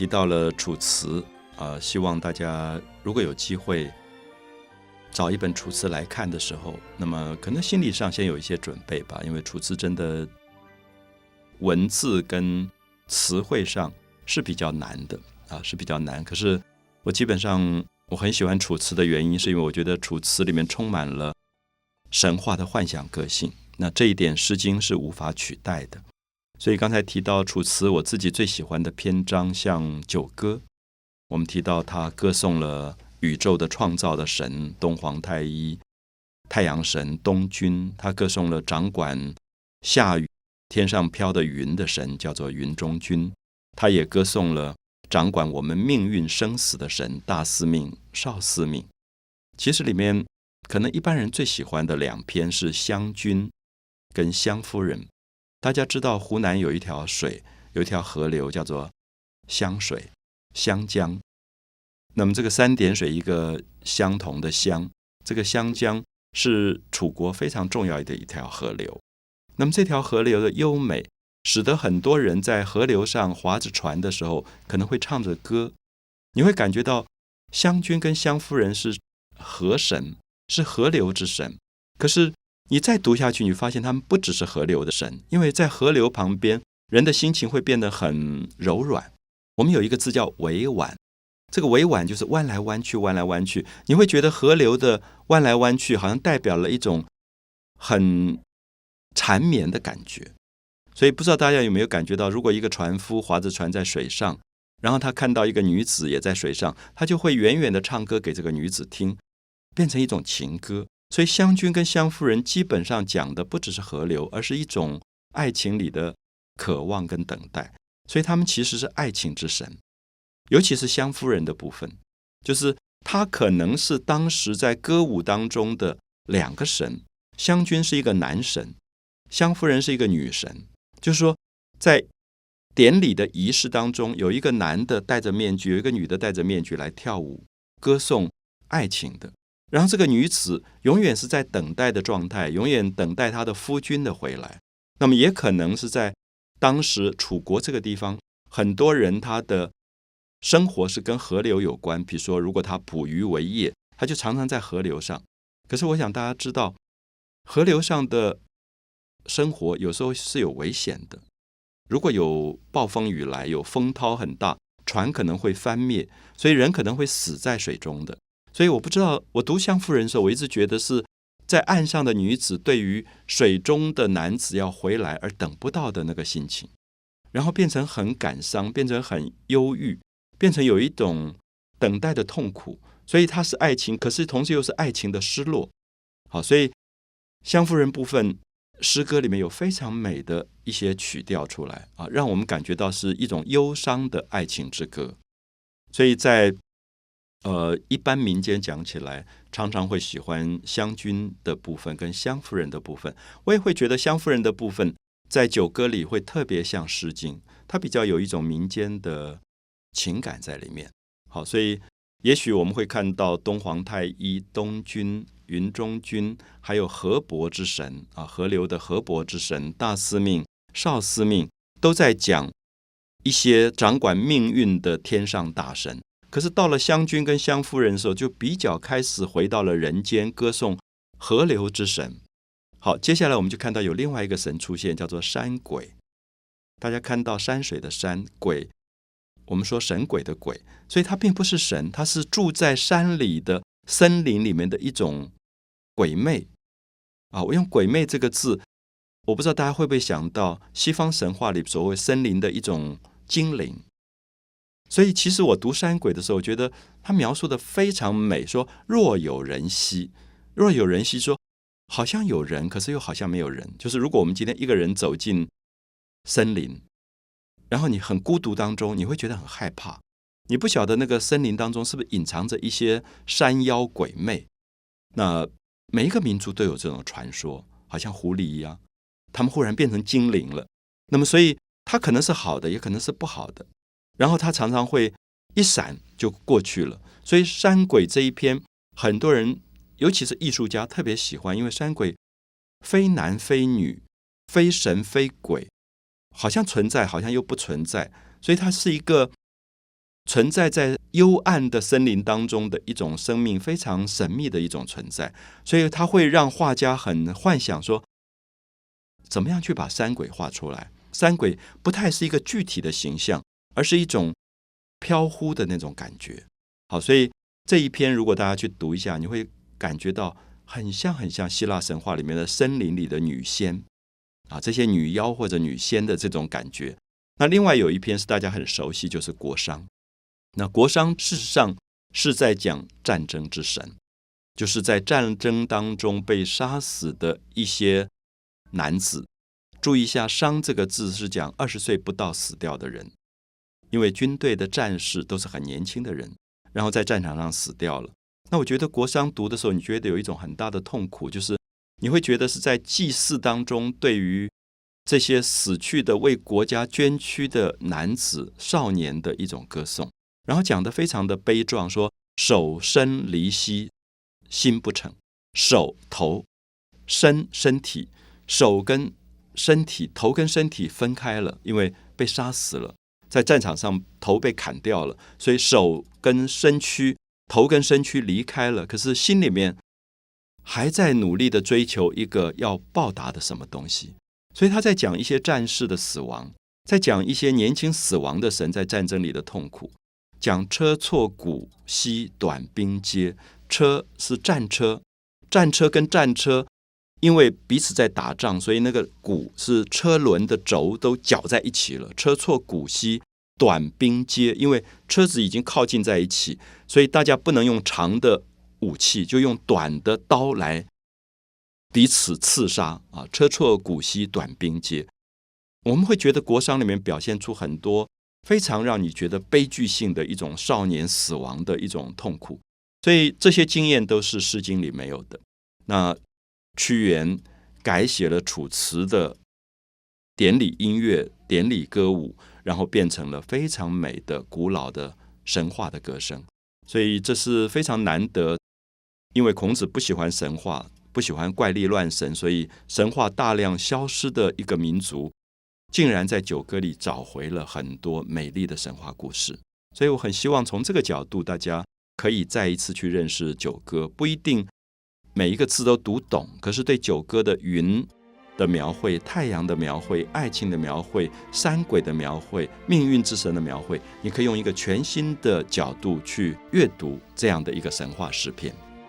提到了《楚辞》，啊，希望大家如果有机会找一本《楚辞》来看的时候，那么可能心理上先有一些准备吧，因为《楚辞》真的文字跟词汇上是比较难的啊，是比较难。可是我基本上我很喜欢《楚辞》的原因，是因为我觉得《楚辞》里面充满了神话的幻想个性，那这一点《诗经》是无法取代的。所以刚才提到《楚辞》，我自己最喜欢的篇章像《九歌》，我们提到他歌颂了宇宙的创造的神东皇太一、太阳神东君，他歌颂了掌管下雨、天上飘的云的神，叫做云中君。他也歌颂了掌管我们命运生死的神大司命、少司命。其实里面可能一般人最喜欢的两篇是《湘君》跟《湘夫人》。大家知道湖南有一条水，有一条河流叫做湘水、湘江。那么这个三点水一个相同的湘，这个湘江是楚国非常重要的一条河流。那么这条河流的优美，使得很多人在河流上划着船的时候，可能会唱着歌。你会感觉到湘君跟湘夫人是河神，是河流之神。可是。你再读下去，你发现他们不只是河流的神，因为在河流旁边，人的心情会变得很柔软。我们有一个字叫委婉，这个委婉就是弯来弯去，弯来弯去。你会觉得河流的弯来弯去，好像代表了一种很缠绵的感觉。所以不知道大家有没有感觉到，如果一个船夫划着船在水上，然后他看到一个女子也在水上，他就会远远的唱歌给这个女子听，变成一种情歌。所以，湘君跟湘夫人基本上讲的不只是河流，而是一种爱情里的渴望跟等待。所以，他们其实是爱情之神。尤其是湘夫人的部分，就是她可能是当时在歌舞当中的两个神。湘君是一个男神，湘夫人是一个女神。就是说，在典礼的仪式当中，有一个男的戴着面具，有一个女的戴着面具来跳舞，歌颂爱情的。然后这个女子永远是在等待的状态，永远等待她的夫君的回来。那么也可能是在当时楚国这个地方，很多人他的生活是跟河流有关。比如说，如果他捕鱼为业，他就常常在河流上。可是我想大家知道，河流上的生活有时候是有危险的。如果有暴风雨来，有风涛很大，船可能会翻灭，所以人可能会死在水中的。所以我不知道，我读《湘夫人》的时候，我一直觉得是在岸上的女子对于水中的男子要回来而等不到的那个心情，然后变成很感伤，变成很忧郁，变成有一种等待的痛苦。所以它是爱情，可是同时又是爱情的失落。好，所以《湘夫人》部分诗歌里面有非常美的一些曲调出来啊，让我们感觉到是一种忧伤的爱情之歌。所以在呃，一般民间讲起来，常常会喜欢湘君的部分跟湘夫人的部分。我也会觉得湘夫人的部分在九歌里会特别像《诗经》，它比较有一种民间的情感在里面。好，所以也许我们会看到东皇太一、东君、云中君，还有河伯之神啊，河流的河伯之神、大司命、少司命，都在讲一些掌管命运的天上大神。可是到了湘君跟湘夫人的时候，就比较开始回到了人间，歌颂河流之神。好，接下来我们就看到有另外一个神出现，叫做山鬼。大家看到山水的山鬼，我们说神鬼的鬼，所以它并不是神，它是住在山里的森林里面的一种鬼魅。啊，我用鬼魅这个字，我不知道大家会不会想到西方神话里所谓森林的一种精灵。所以，其实我读山鬼的时候，我觉得他描述的非常美。说若有人兮，若有人兮，说好像有人，可是又好像没有人。就是如果我们今天一个人走进森林，然后你很孤独当中，你会觉得很害怕。你不晓得那个森林当中是不是隐藏着一些山妖鬼魅。那每一个民族都有这种传说，好像狐狸一样，他们忽然变成精灵了。那么，所以它可能是好的，也可能是不好的。然后他常常会一闪就过去了，所以山鬼这一篇，很多人尤其是艺术家特别喜欢，因为山鬼非男非女，非神非鬼，好像存在，好像又不存在，所以它是一个存在在幽暗的森林当中的一种生命，非常神秘的一种存在，所以它会让画家很幻想说，怎么样去把山鬼画出来？山鬼不太是一个具体的形象，而是一种飘忽的那种感觉。好，所以这一篇如果大家去读一下，你会感觉到很像很像希腊神话里面的森林里的女仙啊，这些女妖或者女仙的这种感觉。那另外有一篇是大家很熟悉，就是国殇。那国殇事实上是在讲战争之神，就是在战争当中被杀死的一些男子。注意一下，“伤”这个字是讲二十岁不到死掉的人，因为军队的战士都是很年轻的人，然后在战场上死掉了。那我觉得国殇读的时候，你觉得有一种很大的痛苦，就是你会觉得是在祭祀当中，对于这些死去的为国家捐躯的男子少年的一种歌颂。然后讲的非常的悲壮，说手身离兮，心不成。手头身身体，手跟身体，头跟身体分开了，因为被杀死了，在战场上头被砍掉了，所以手跟身躯，头跟身躯离开了。可是心里面还在努力的追求一个要报答的什么东西。所以他在讲一些战士的死亡，在讲一些年轻死亡的神在战争里的痛苦。讲车错鼓息短兵接，车是战车，战车跟战车因为彼此在打仗，所以那个鼓是车轮的轴都搅在一起了。车错鼓息短兵接，因为车子已经靠近在一起，所以大家不能用长的武器，就用短的刀来彼此刺杀啊！车错鼓息短兵接，我们会觉得国殇里面表现出很多。非常让你觉得悲剧性的一种少年死亡的一种痛苦，所以这些经验都是《诗经》里没有的。那屈原改写了《楚辞》的典礼音乐、典礼歌舞，然后变成了非常美的古老的神话的歌声。所以这是非常难得，因为孔子不喜欢神话，不喜欢怪力乱神，所以神话大量消失的一个民族。竟然在九歌里找回了很多美丽的神话故事，所以我很希望从这个角度，大家可以再一次去认识九歌。不一定每一个字都读懂，可是对九歌的云的描绘、太阳的描绘、爱情的描绘、山鬼的描绘、命运之神的描绘，你可以用一个全新的角度去阅读这样的一个神话诗篇。